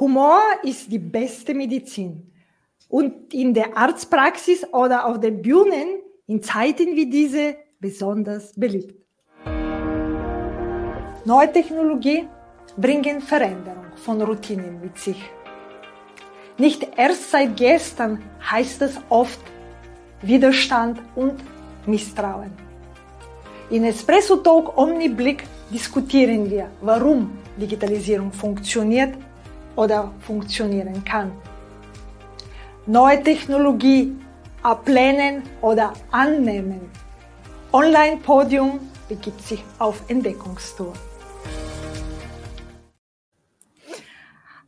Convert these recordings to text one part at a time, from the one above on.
Humor ist die beste Medizin. Und in der Arztpraxis oder auf den Bühnen in Zeiten wie diese besonders beliebt. Neue Technologie bringen Veränderung von Routinen mit sich. Nicht erst seit gestern heißt es oft Widerstand und Misstrauen. In Espresso Talk Omniblick diskutieren wir, warum Digitalisierung funktioniert oder funktionieren kann. Neue Technologie ablehnen oder annehmen. Online-Podium begibt sich auf Entdeckungstour.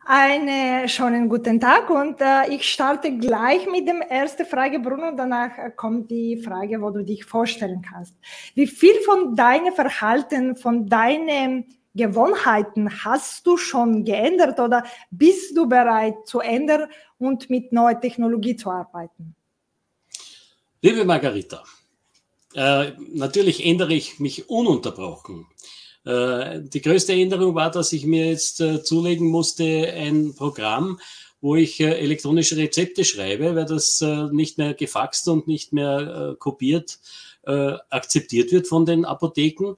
Einen schönen guten Tag und äh, ich starte gleich mit dem ersten Frage, Bruno. Danach äh, kommt die Frage, wo du dich vorstellen kannst. Wie viel von deinem Verhalten, von deinen Gewohnheiten hast du schon geändert oder bist du bereit zu ändern und mit neuer Technologie zu arbeiten? Liebe Margarita, äh, natürlich ändere ich mich ununterbrochen. Äh, die größte Änderung war, dass ich mir jetzt äh, zulegen musste ein Programm, wo ich äh, elektronische Rezepte schreibe, weil das nicht mehr gefaxt und nicht mehr kopiert akzeptiert wird von den Apotheken.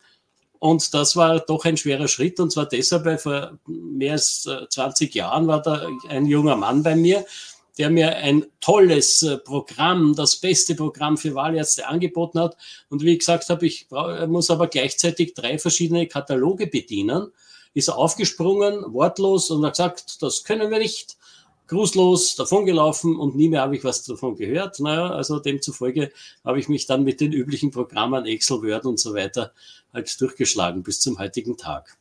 Und das war doch ein schwerer Schritt. Und zwar deshalb, weil vor mehr als 20 Jahren war da ein junger Mann bei mir, der mir ein tolles äh, Programm, das beste Programm für Wahlärzte angeboten hat. Und wie ich gesagt habe, ich muss aber gleichzeitig drei verschiedene Kataloge bedienen. Ist aufgesprungen, wortlos und hat gesagt, das können wir nicht. Grußlos davongelaufen und nie mehr habe ich was davon gehört. Naja, also demzufolge habe ich mich dann mit den üblichen Programmen Excel, Word und so weiter halt durchgeschlagen bis zum heutigen Tag.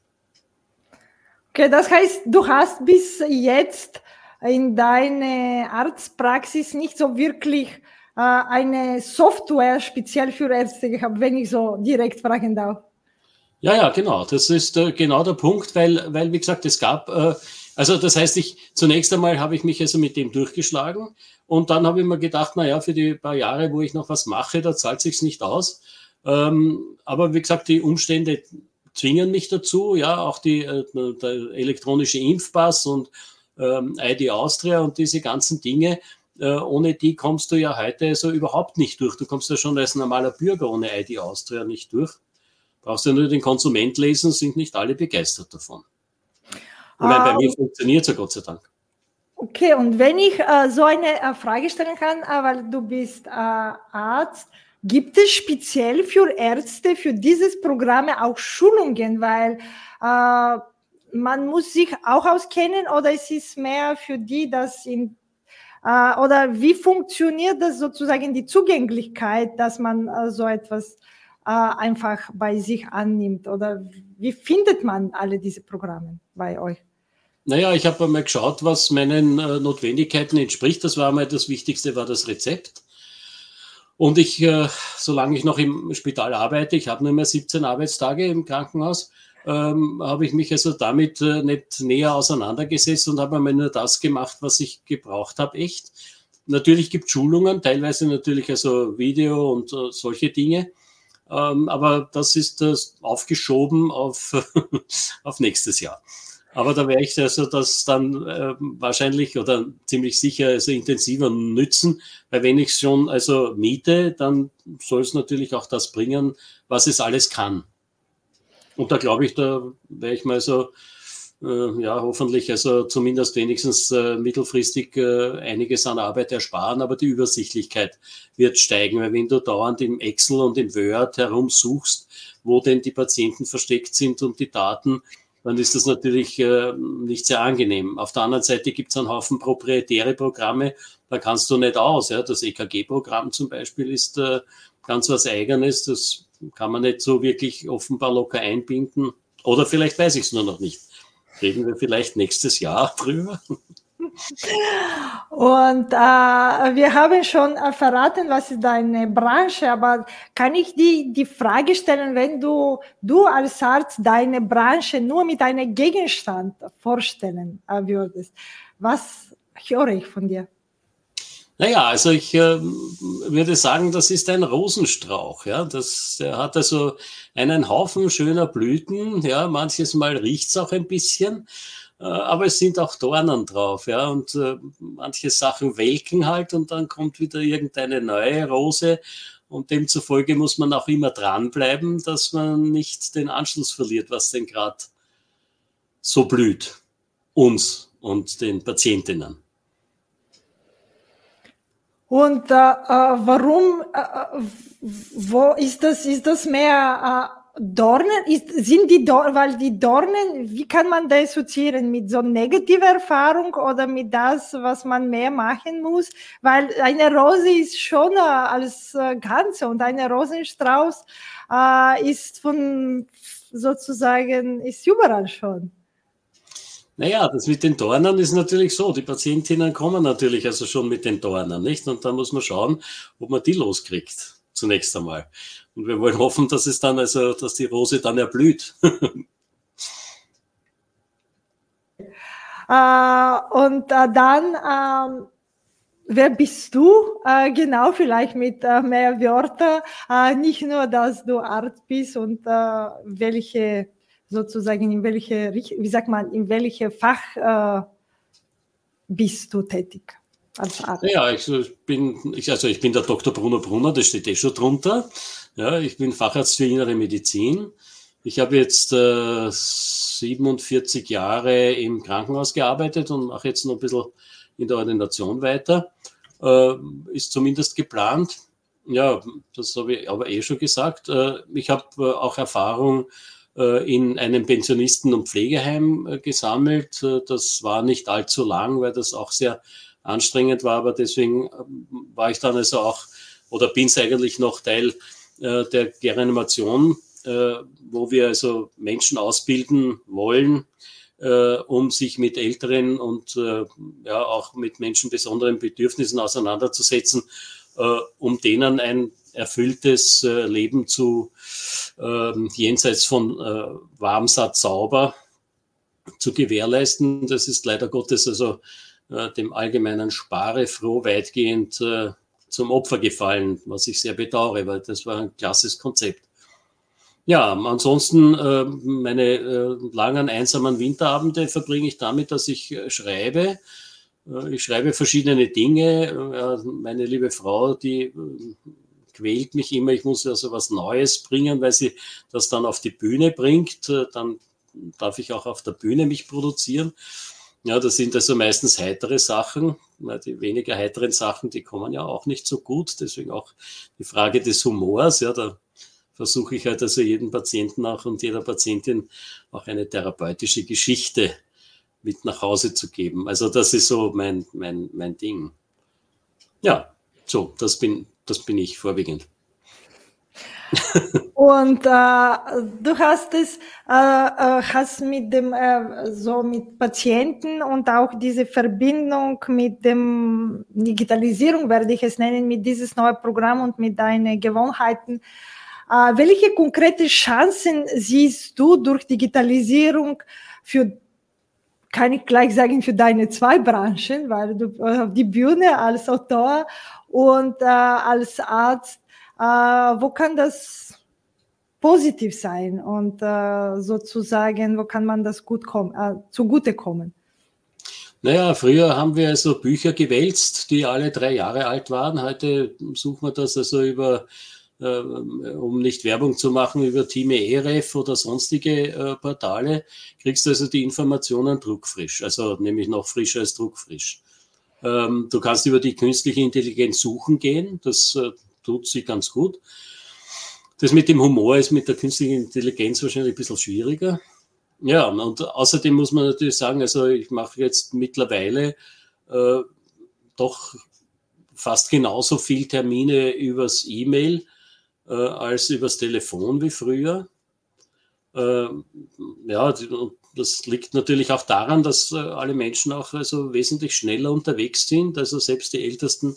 Okay, das heißt, du hast bis jetzt in deiner Arztpraxis nicht so wirklich äh, eine Software speziell für Ärzte gehabt, wenn ich so direkt fragen darf. Ja, ja, genau. Das ist äh, genau der Punkt, weil, weil, wie gesagt, es gab, äh, also das heißt, ich zunächst einmal habe ich mich also mit dem durchgeschlagen und dann habe ich mir gedacht, na ja, für die paar Jahre, wo ich noch was mache, da zahlt sich's nicht aus. Ähm, aber wie gesagt, die Umstände zwingen mich dazu, ja, auch die, äh, der elektronische Impfpass und ähm, ID Austria und diese ganzen Dinge, äh, ohne die kommst du ja heute so überhaupt nicht durch. Du kommst ja schon als normaler Bürger ohne ID Austria nicht durch. Brauchst ja nur den Konsument lesen, sind nicht alle begeistert davon. Meine, bei mir funktioniert es ja Gott sei Dank. Okay, und wenn ich äh, so eine äh, Frage stellen kann, äh, weil du bist äh, Arzt, gibt es speziell für Ärzte für dieses Programm auch Schulungen, weil äh, man muss sich auch auskennen oder es ist mehr für die, dass in äh, oder wie funktioniert das sozusagen die Zugänglichkeit, dass man so etwas einfach bei sich annimmt oder wie findet man alle diese Programme bei euch? Naja, ich habe einmal geschaut, was meinen äh, Notwendigkeiten entspricht. Das war einmal das Wichtigste, war das Rezept. Und ich, äh, solange ich noch im Spital arbeite, ich habe nur mehr 17 Arbeitstage im Krankenhaus, ähm, habe ich mich also damit äh, nicht näher auseinandergesetzt und habe einmal nur das gemacht, was ich gebraucht habe, echt. Natürlich gibt es Schulungen, teilweise natürlich also Video und äh, solche Dinge. Ähm, aber das ist äh, aufgeschoben auf, auf nächstes Jahr. Aber da werde ich also das dann äh, wahrscheinlich oder ziemlich sicher also intensiver nützen, weil wenn ich schon also miete, dann soll es natürlich auch das bringen, was es alles kann. Und da glaube ich, da werde ich mal so, äh, ja, hoffentlich also zumindest wenigstens äh, mittelfristig äh, einiges an Arbeit ersparen, aber die Übersichtlichkeit wird steigen, weil wenn du dauernd im Excel und im Word herumsuchst, wo denn die Patienten versteckt sind und die Daten, dann ist das natürlich äh, nicht sehr angenehm. Auf der anderen Seite gibt es einen Haufen proprietäre Programme, da kannst du nicht aus. Ja. Das EKG-Programm zum Beispiel ist äh, ganz was Eigenes, das kann man nicht so wirklich offenbar locker einbinden. Oder vielleicht weiß ich es nur noch nicht. Reden wir vielleicht nächstes Jahr drüber. Und äh, wir haben schon verraten, was ist deine Branche, aber kann ich die, die Frage stellen, wenn du, du als Arzt deine Branche nur mit einem Gegenstand vorstellen äh, würdest, was höre ich von dir? Naja, also ich äh, würde sagen, das ist ein Rosenstrauch. Ja? Das, der hat also einen Haufen schöner Blüten. Ja? Manches Mal riecht's auch ein bisschen, aber es sind auch Dornen drauf. Ja? Und äh, manche Sachen welken halt und dann kommt wieder irgendeine neue Rose. Und demzufolge muss man auch immer dranbleiben, dass man nicht den Anschluss verliert, was denn gerade so blüht. Uns und den Patientinnen. Und äh, äh, warum, äh, äh, wo ist das, ist das mehr äh, Dornen? Ist, sind die Dornen, weil die Dornen, wie kann man das assoziieren? Mit so negativer Erfahrung oder mit das, was man mehr machen muss? Weil eine Rose ist schon äh, als äh, Ganze und eine Rosenstrauß äh, ist von sozusagen, ist überall schon. Naja, das mit den Dornen ist natürlich so. Die Patientinnen kommen natürlich also schon mit den Dornen, nicht? Und da muss man schauen, ob man die loskriegt, zunächst einmal. Und wir wollen hoffen, dass es dann also, dass die Rose dann erblüht. äh, und äh, dann, äh, wer bist du? Äh, genau, vielleicht mit mehr Wörtern. Nicht nur, dass du Arzt bist und welche sozusagen in welche, wie sagt man, in welche Fach bist du tätig? Als Arzt? Ja, ich bin, ich, also ich bin der Dr. Bruno Brunner, das steht eh schon drunter. Ja, ich bin Facharzt für innere Medizin. Ich habe jetzt äh, 47 Jahre im Krankenhaus gearbeitet und mache jetzt noch ein bisschen in der Ordination weiter. Äh, ist zumindest geplant. Ja, das habe ich aber eh schon gesagt. Äh, ich habe äh, auch Erfahrung äh, in einem Pensionisten- und Pflegeheim äh, gesammelt. Das war nicht allzu lang, weil das auch sehr anstrengend war, aber deswegen ähm, war ich dann also auch oder bin es eigentlich noch Teil der Reanimation, wo wir also Menschen ausbilden wollen, um sich mit älteren und ja auch mit Menschen besonderen Bedürfnissen auseinanderzusetzen, um denen ein erfülltes äh, Leben zu ähm, jenseits von äh, warm, satt, sauber zu gewährleisten. Das ist leider Gottes also äh, dem allgemeinen Sparefroh weitgehend äh, zum Opfer gefallen, was ich sehr bedauere, weil das war ein klasses Konzept. Ja, ansonsten äh, meine äh, langen einsamen Winterabende verbringe ich damit, dass ich äh, schreibe. Äh, ich schreibe verschiedene Dinge. Äh, meine liebe Frau, die äh, quält mich immer, ich muss also was Neues bringen, weil sie das dann auf die Bühne bringt. Dann darf ich auch auf der Bühne mich produzieren. Ja, das sind also meistens heitere Sachen. Die weniger heiteren Sachen, die kommen ja auch nicht so gut. Deswegen auch die Frage des Humors. Ja, da versuche ich halt also jedem Patienten auch und jeder Patientin auch eine therapeutische Geschichte mit nach Hause zu geben. Also das ist so mein, mein, mein Ding. Ja, so, das bin, das bin ich vorwiegend. Und äh, du hast es äh, äh, hast mit dem äh, so mit Patienten und auch diese Verbindung mit dem Digitalisierung werde ich es nennen mit dieses neue Programm und mit deinen Gewohnheiten. Äh, welche konkrete Chancen siehst du durch Digitalisierung für kann ich gleich sagen, für deine zwei Branchen, weil du auf die Bühne als Autor und äh, als Arzt, äh, wo kann das positiv sein und äh, sozusagen, wo kann man das gut kommen, äh, zugutekommen? Naja, früher haben wir also Bücher gewälzt, die alle drei Jahre alt waren. Heute suchen wir das also über, äh, um nicht Werbung zu machen, über Team EREF oder sonstige äh, Portale, kriegst du also die Informationen druckfrisch, also nämlich noch frischer als druckfrisch. Ähm, du kannst über die künstliche Intelligenz suchen gehen, das äh, tut sie ganz gut. Das mit dem Humor ist mit der künstlichen Intelligenz wahrscheinlich ein bisschen schwieriger. Ja, und außerdem muss man natürlich sagen, also ich mache jetzt mittlerweile äh, doch fast genauso viel Termine übers E-Mail äh, als übers Telefon wie früher. Äh, ja, das liegt natürlich auch daran, dass äh, alle Menschen auch also wesentlich schneller unterwegs sind. Also selbst die ältesten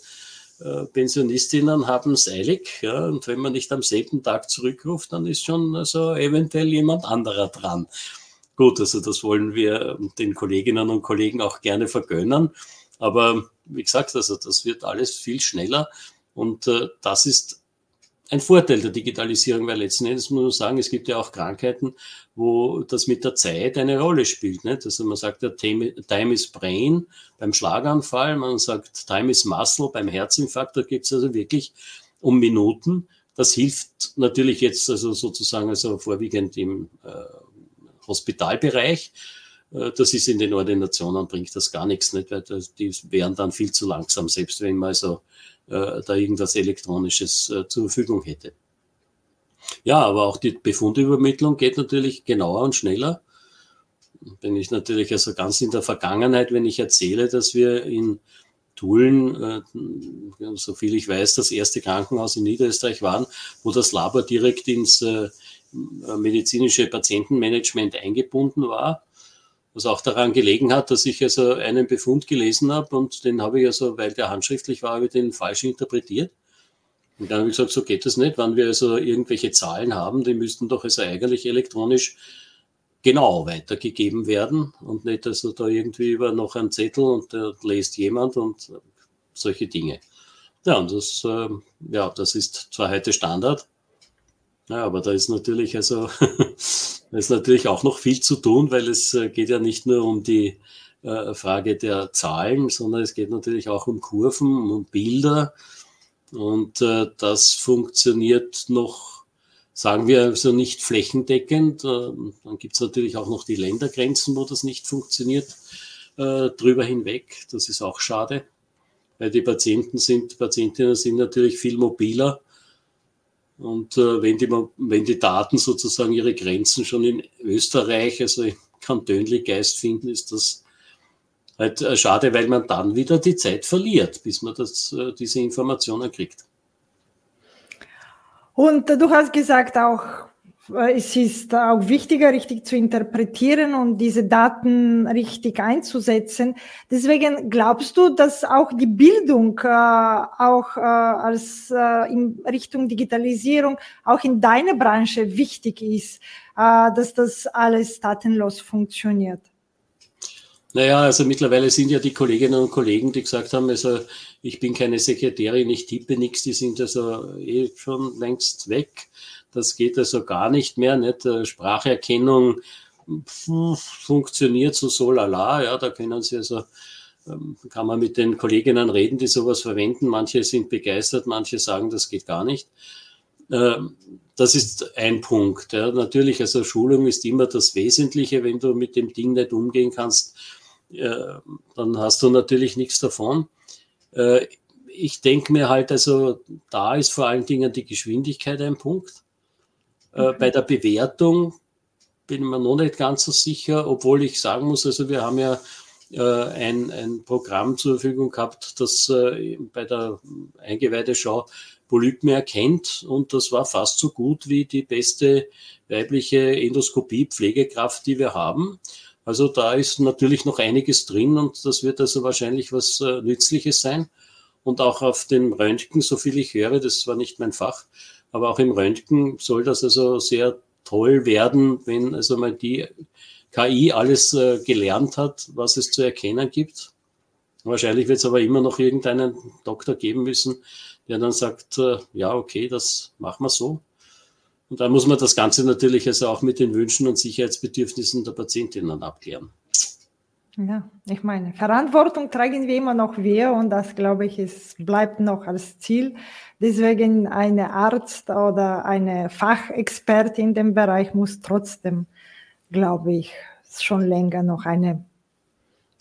Pensionistinnen haben es eilig. Ja, und wenn man nicht am selben Tag zurückruft, dann ist schon also eventuell jemand anderer dran. Gut, also das wollen wir den Kolleginnen und Kollegen auch gerne vergönnen. Aber wie gesagt, also das wird alles viel schneller und äh, das ist ein Vorteil der Digitalisierung, weil letzten Endes muss man sagen, es gibt ja auch Krankheiten, wo das mit der Zeit eine Rolle spielt. Nicht? Also man sagt ja, Time is Brain beim Schlaganfall, man sagt Time is Muscle beim Herzinfarkt, da gibt es also wirklich um Minuten. Das hilft natürlich jetzt also sozusagen also vorwiegend im äh, Hospitalbereich. Äh, das ist in den Ordinationen, bringt das gar nichts, nicht, weil die wären dann viel zu langsam, selbst wenn man also äh, da irgendwas Elektronisches äh, zur Verfügung hätte. Ja, aber auch die Befundübermittlung geht natürlich genauer und schneller. Bin ich natürlich also ganz in der Vergangenheit, wenn ich erzähle, dass wir in Tulln, äh, so viel ich weiß, das erste Krankenhaus in Niederösterreich waren, wo das Labor direkt ins äh, medizinische Patientenmanagement eingebunden war was auch daran gelegen hat, dass ich also einen Befund gelesen habe und den habe ich also, weil der handschriftlich war, habe ich den falsch interpretiert. Und dann habe ich gesagt, so geht das nicht. Wenn wir also irgendwelche Zahlen haben, die müssten doch also eigentlich elektronisch genau weitergegeben werden und nicht also da irgendwie über noch ein Zettel und der lest jemand und solche Dinge. Ja, und das, äh, ja, das ist zwar heute Standard, ja, aber da ist natürlich also Da ist natürlich auch noch viel zu tun, weil es äh, geht ja nicht nur um die äh, Frage der Zahlen, sondern es geht natürlich auch um Kurven, um Bilder. Und äh, das funktioniert noch, sagen wir also nicht flächendeckend. Dann gibt es natürlich auch noch die Ländergrenzen, wo das nicht funktioniert, drüber hinweg. Das ist auch schade, weil die Patienten sind, Patientinnen sind natürlich viel mobiler und äh, wenn, die, wenn die Daten sozusagen ihre Grenzen schon in Österreich, also im Kantönli Geist finden, ist das halt äh, schade, weil man dann wieder die Zeit verliert, bis man das, äh, diese Informationen kriegt. Und du hast gesagt auch, es ist auch wichtiger, richtig zu interpretieren und diese Daten richtig einzusetzen. Deswegen glaubst du, dass auch die Bildung äh, auch äh, als äh, in Richtung Digitalisierung auch in deiner Branche wichtig ist, äh, dass das alles datenlos funktioniert? Naja, also mittlerweile sind ja die Kolleginnen und Kollegen, die gesagt haben, also ich bin keine Sekretärin, ich tippe nichts, die sind also eh schon längst weg. Das geht also gar nicht mehr. Nicht? Äh, Spracherkennung funktioniert so so lala. Ja, da können Sie also, ähm, kann man mit den Kolleginnen reden, die sowas verwenden. Manche sind begeistert, manche sagen, das geht gar nicht. Ähm, das ist ein Punkt. Ja. Natürlich, also Schulung ist immer das Wesentliche. Wenn du mit dem Ding nicht umgehen kannst, dann hast du natürlich nichts davon. Äh, ich denke mir halt, also da ist vor allen Dingen die Geschwindigkeit ein Punkt. Äh, bei der Bewertung bin ich mir noch nicht ganz so sicher, obwohl ich sagen muss, also wir haben ja äh, ein, ein Programm zur Verfügung gehabt, das äh, bei der Eingeweideschau Polypen erkennt und das war fast so gut wie die beste weibliche Endoskopie-Pflegekraft, die wir haben. Also da ist natürlich noch einiges drin und das wird also wahrscheinlich was äh, Nützliches sein. Und auch auf dem Röntgen, so viel ich höre, das war nicht mein Fach, aber auch im Röntgen soll das also sehr toll werden, wenn also mal die KI alles äh, gelernt hat, was es zu erkennen gibt. Wahrscheinlich wird es aber immer noch irgendeinen Doktor geben müssen, der dann sagt, äh, ja, okay, das machen wir so. Und da muss man das Ganze natürlich also auch mit den Wünschen und Sicherheitsbedürfnissen der Patientinnen abklären. Ja, ich meine, Verantwortung tragen wir immer noch wir und das glaube ich, es bleibt noch als Ziel. Deswegen eine Arzt oder eine Fachexpertin in dem Bereich muss trotzdem, glaube ich, schon länger noch eine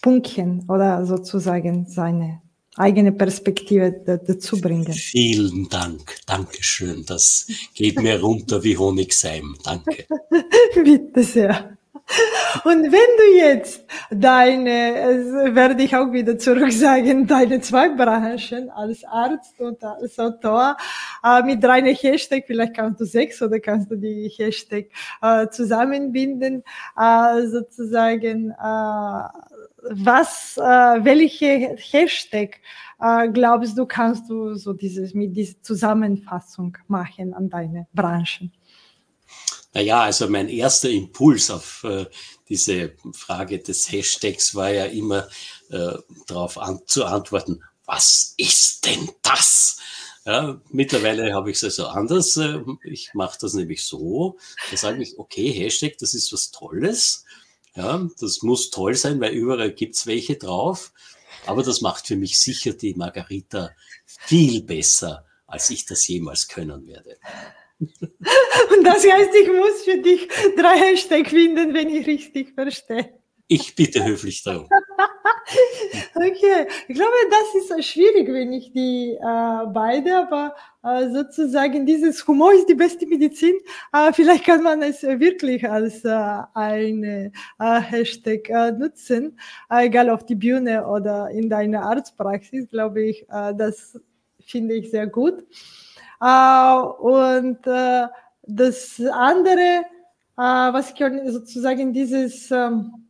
Punktchen oder sozusagen seine eigene Perspektive dazu bringen. Vielen Dank, Dankeschön. Das geht mir runter wie Honigseim. Danke. Bitte sehr. Und wenn du jetzt deine, werde ich auch wieder zurück sagen, deine zwei Branchen als Arzt und als Autor äh, mit drei Hashtag, vielleicht kannst du sechs oder kannst du die Hashtag äh, zusammenbinden, äh, sozusagen, äh, was, äh, welche Hashtag äh, glaubst du, kannst du so dieses, mit dieser Zusammenfassung machen an deine Branchen? Naja, also mein erster Impuls auf äh, diese Frage des Hashtags war ja immer äh, darauf an, zu antworten, was ist denn das? Ja, mittlerweile habe ich es also anders. Äh, ich mache das nämlich so. Da sage ich, okay, Hashtag, das ist was Tolles. Ja, das muss toll sein, weil überall gibt's welche drauf. Aber das macht für mich sicher die Margarita viel besser, als ich das jemals können werde. Und das heißt, ich muss für dich drei Hashtag finden, wenn ich richtig verstehe. Ich bitte höflich darum. okay, ich glaube, das ist schwierig, wenn ich die äh, beide, aber äh, sozusagen dieses Humor ist die beste Medizin. Äh, vielleicht kann man es wirklich als äh, eine äh, Hashtag äh, nutzen, äh, egal auf die Bühne oder in deiner Arztpraxis, glaube ich, äh, das finde ich sehr gut. Äh, und äh, das andere, äh, was ich sozusagen dieses ähm,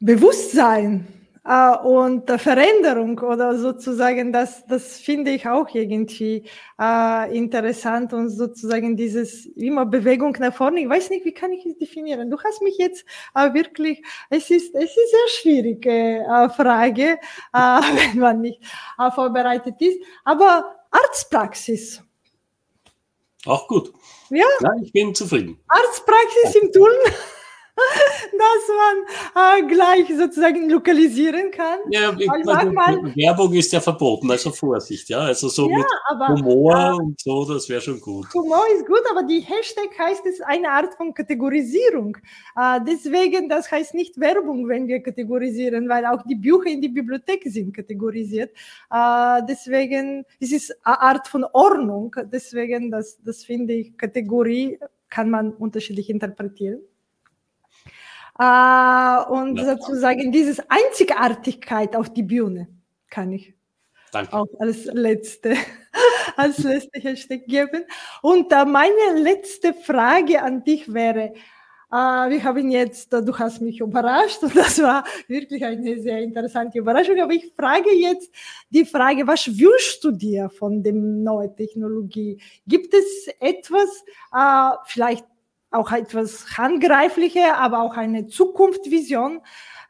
Bewusstsein äh, und Veränderung oder sozusagen, das, das finde ich auch irgendwie äh, interessant und sozusagen dieses immer Bewegung nach vorne. Ich weiß nicht, wie kann ich es definieren? Du hast mich jetzt äh, wirklich, es ist, es ist sehr schwierige äh, Frage, äh, wenn man nicht äh, vorbereitet ist, aber Arztpraxis. Auch gut. Ja. ja ich bin zufrieden. Arztpraxis im Tulln dass man äh, gleich sozusagen lokalisieren kann. Ja, also, man, Werbung ist ja verboten, also Vorsicht, ja. Also so ja, mit aber, Humor äh, und so, das wäre schon gut. Humor ist gut, aber die Hashtag heißt es eine Art von Kategorisierung. Äh, deswegen, das heißt nicht Werbung, wenn wir kategorisieren, weil auch die Bücher in die Bibliothek sind kategorisiert. Äh, deswegen ist es eine Art von Ordnung. Deswegen, das, das finde ich, Kategorie kann man unterschiedlich interpretieren. Äh, und ja. sozusagen diese Einzigartigkeit auf die Bühne kann ich Danke. auch als letzte, als letzte Hashtag geben. Und äh, meine letzte Frage an dich wäre, äh, wir haben jetzt, du hast mich überrascht und das war wirklich eine sehr interessante Überraschung. Aber ich frage jetzt die Frage, was wünschst du dir von der neuen Technologie? Gibt es etwas, äh, vielleicht auch etwas handgreiflicher, aber auch eine Zukunftsvision,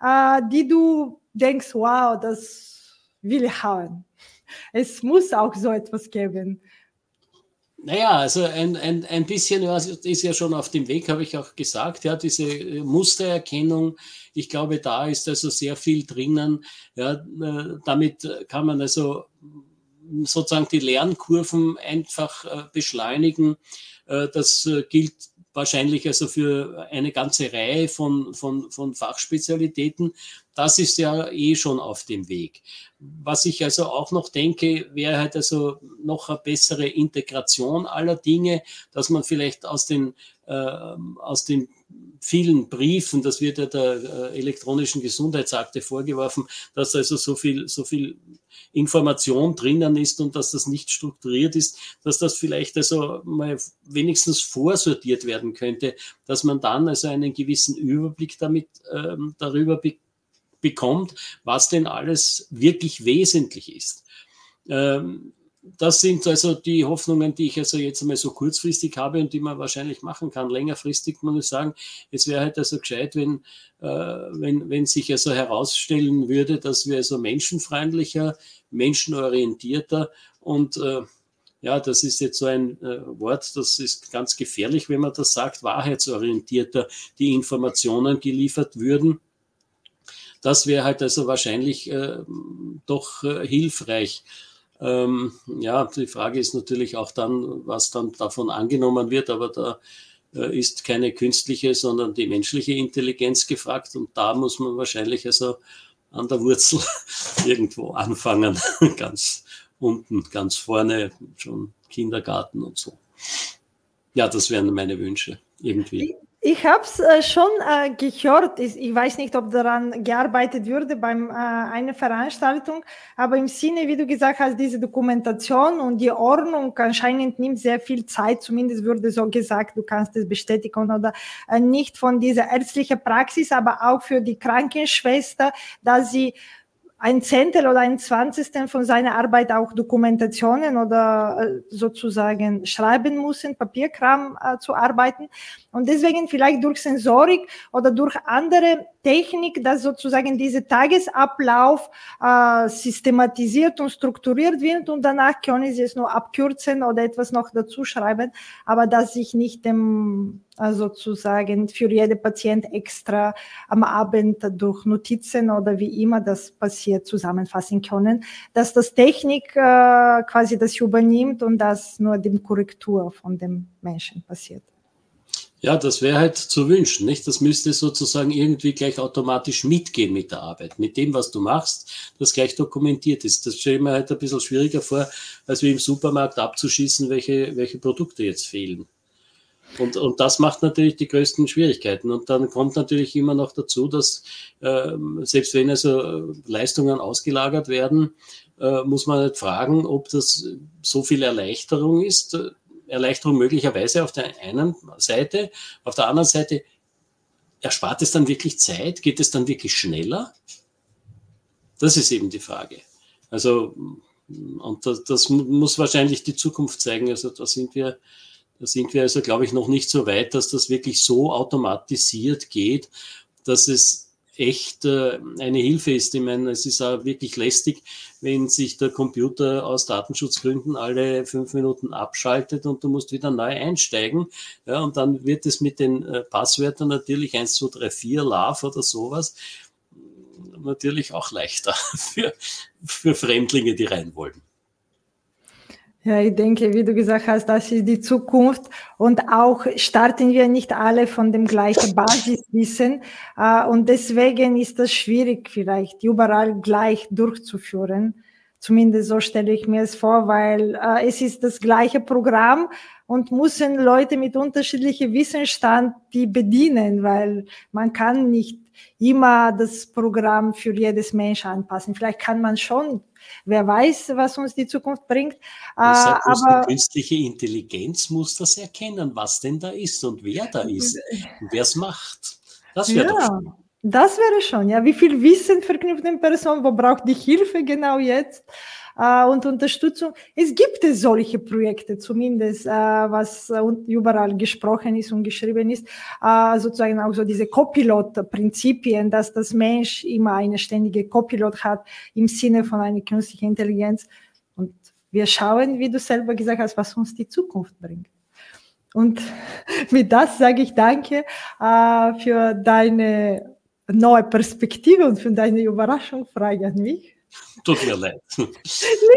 äh, die du denkst, wow, das will ich haben. Es muss auch so etwas geben. Naja, also ein, ein, ein bisschen ist ja schon auf dem Weg, habe ich auch gesagt, ja, diese Mustererkennung, ich glaube, da ist also sehr viel drinnen. Ja, äh, damit kann man also sozusagen die Lernkurven einfach äh, beschleunigen. Äh, das gilt wahrscheinlich also für eine ganze Reihe von, von, von Fachspezialitäten. Das ist ja eh schon auf dem Weg. Was ich also auch noch denke, wäre halt also noch eine bessere Integration aller Dinge, dass man vielleicht aus den, äh, aus den vielen Briefen, das wird ja der äh, elektronischen Gesundheitsakte vorgeworfen, dass also so viel, so viel Information drinnen ist und dass das nicht strukturiert ist, dass das vielleicht also mal wenigstens vorsortiert werden könnte, dass man dann also einen gewissen Überblick damit ähm, darüber be bekommt, was denn alles wirklich wesentlich ist. Ähm, das sind also die Hoffnungen, die ich also jetzt einmal so kurzfristig habe und die man wahrscheinlich machen kann. Längerfristig muss ich sagen, es wäre halt also gescheit, wenn, äh, wenn, wenn sich also herausstellen würde, dass wir also menschenfreundlicher, menschenorientierter und äh, ja, das ist jetzt so ein äh, Wort, das ist ganz gefährlich, wenn man das sagt, wahrheitsorientierter die Informationen geliefert würden. Das wäre halt also wahrscheinlich äh, doch äh, hilfreich. Ähm, ja, die Frage ist natürlich auch dann, was dann davon angenommen wird, aber da äh, ist keine künstliche, sondern die menschliche Intelligenz gefragt und da muss man wahrscheinlich also an der Wurzel irgendwo anfangen, ganz unten, ganz vorne, schon Kindergarten und so. Ja, das wären meine Wünsche irgendwie. Ich habe es äh, schon äh, gehört. Ich, ich, weiß nicht, ob daran gearbeitet würde bei äh, einer Veranstaltung, aber im Sinne, wie du gesagt hast, diese Dokumentation und die Ordnung anscheinend nimmt sehr viel Zeit. Zumindest würde so gesagt, du kannst es bestätigen oder äh, nicht von dieser ärztlichen Praxis, aber auch für die Krankenschwester, dass sie ein Zehntel oder ein Zwanzigstel von seiner Arbeit auch Dokumentationen oder äh, sozusagen schreiben muss, in Papierkram äh, zu arbeiten. Und deswegen vielleicht durch Sensorik oder durch andere Technik, dass sozusagen dieser Tagesablauf äh, systematisiert und strukturiert wird und danach können Sie es nur abkürzen oder etwas noch dazu schreiben, aber dass sich nicht dem sozusagen für jede Patient extra am Abend durch Notizen oder wie immer das passiert zusammenfassen können, dass das Technik äh, quasi das übernimmt und das nur dem Korrektur von dem Menschen passiert. Ja, das wäre halt zu wünschen, nicht? Das müsste sozusagen irgendwie gleich automatisch mitgehen mit der Arbeit, mit dem, was du machst, das gleich dokumentiert ist. Das stelle ich mir halt ein bisschen schwieriger vor, als wie im Supermarkt abzuschießen, welche, welche Produkte jetzt fehlen. Und, und das macht natürlich die größten Schwierigkeiten. Und dann kommt natürlich immer noch dazu, dass äh, selbst wenn also Leistungen ausgelagert werden, äh, muss man halt fragen, ob das so viel Erleichterung ist, Erleichterung möglicherweise auf der einen Seite. Auf der anderen Seite erspart es dann wirklich Zeit? Geht es dann wirklich schneller? Das ist eben die Frage. Also, und das, das muss wahrscheinlich die Zukunft zeigen. Also, da sind wir, da sind wir also, glaube ich, noch nicht so weit, dass das wirklich so automatisiert geht, dass es echt äh, eine Hilfe ist. Ich meine, es ist auch wirklich lästig, wenn sich der Computer aus Datenschutzgründen alle fünf Minuten abschaltet und du musst wieder neu einsteigen. Ja, und dann wird es mit den äh, Passwörtern natürlich 1, 2, 3, 4, Love oder sowas natürlich auch leichter für, für Fremdlinge, die rein wollen. Ja, ich denke, wie du gesagt hast, das ist die Zukunft. Und auch starten wir nicht alle von dem gleichen Basiswissen. Äh, und deswegen ist das schwierig, vielleicht überall gleich durchzuführen. Zumindest so stelle ich mir es vor, weil äh, es ist das gleiche Programm und müssen Leute mit unterschiedlichem Wissensstand die bedienen, weil man kann nicht immer das Programm für jedes Mensch anpassen. Vielleicht kann man schon Wer weiß, was uns die Zukunft bringt. Deshalb äh, aber die künstliche Intelligenz muss das erkennen, was denn da ist und wer da ist und wer es macht. Das wäre ja. doch Das wäre schon, ja. Wie viel Wissen verknüpft eine Person? Wo braucht die Hilfe genau jetzt? äh, und Unterstützung. Es gibt es solche Projekte, zumindest äh, was äh, überall gesprochen ist und geschrieben ist, äh, sozusagen auch so diese Copilot-Prinzipien, dass das Mensch immer eine ständige Copilot hat im Sinne von einer künstlichen Intelligenz. Und wir schauen, wie du selber gesagt hast, was uns die Zukunft bringt. Und mit das sage ich danke äh, für deine neue Perspektive und für deine Überraschungsfrage an mich. Tut mir leid. Nichts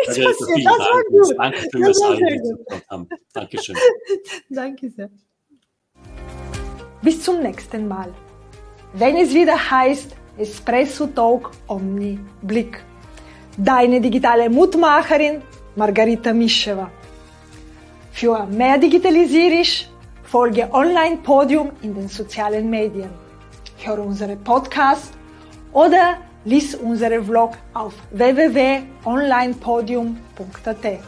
passiert, das war gut. Danke für das haben. Dankeschön. Danke sehr. Bis zum nächsten Mal. Wenn es wieder heißt Espresso Talk Omni Blick. Deine digitale Mutmacherin Margarita Mischewa. Für mehr Digitalisierisch folge Online Podium in den sozialen Medien. Höre unsere Podcasts oder lies unseren Vlog auf www.onlinepodium.at.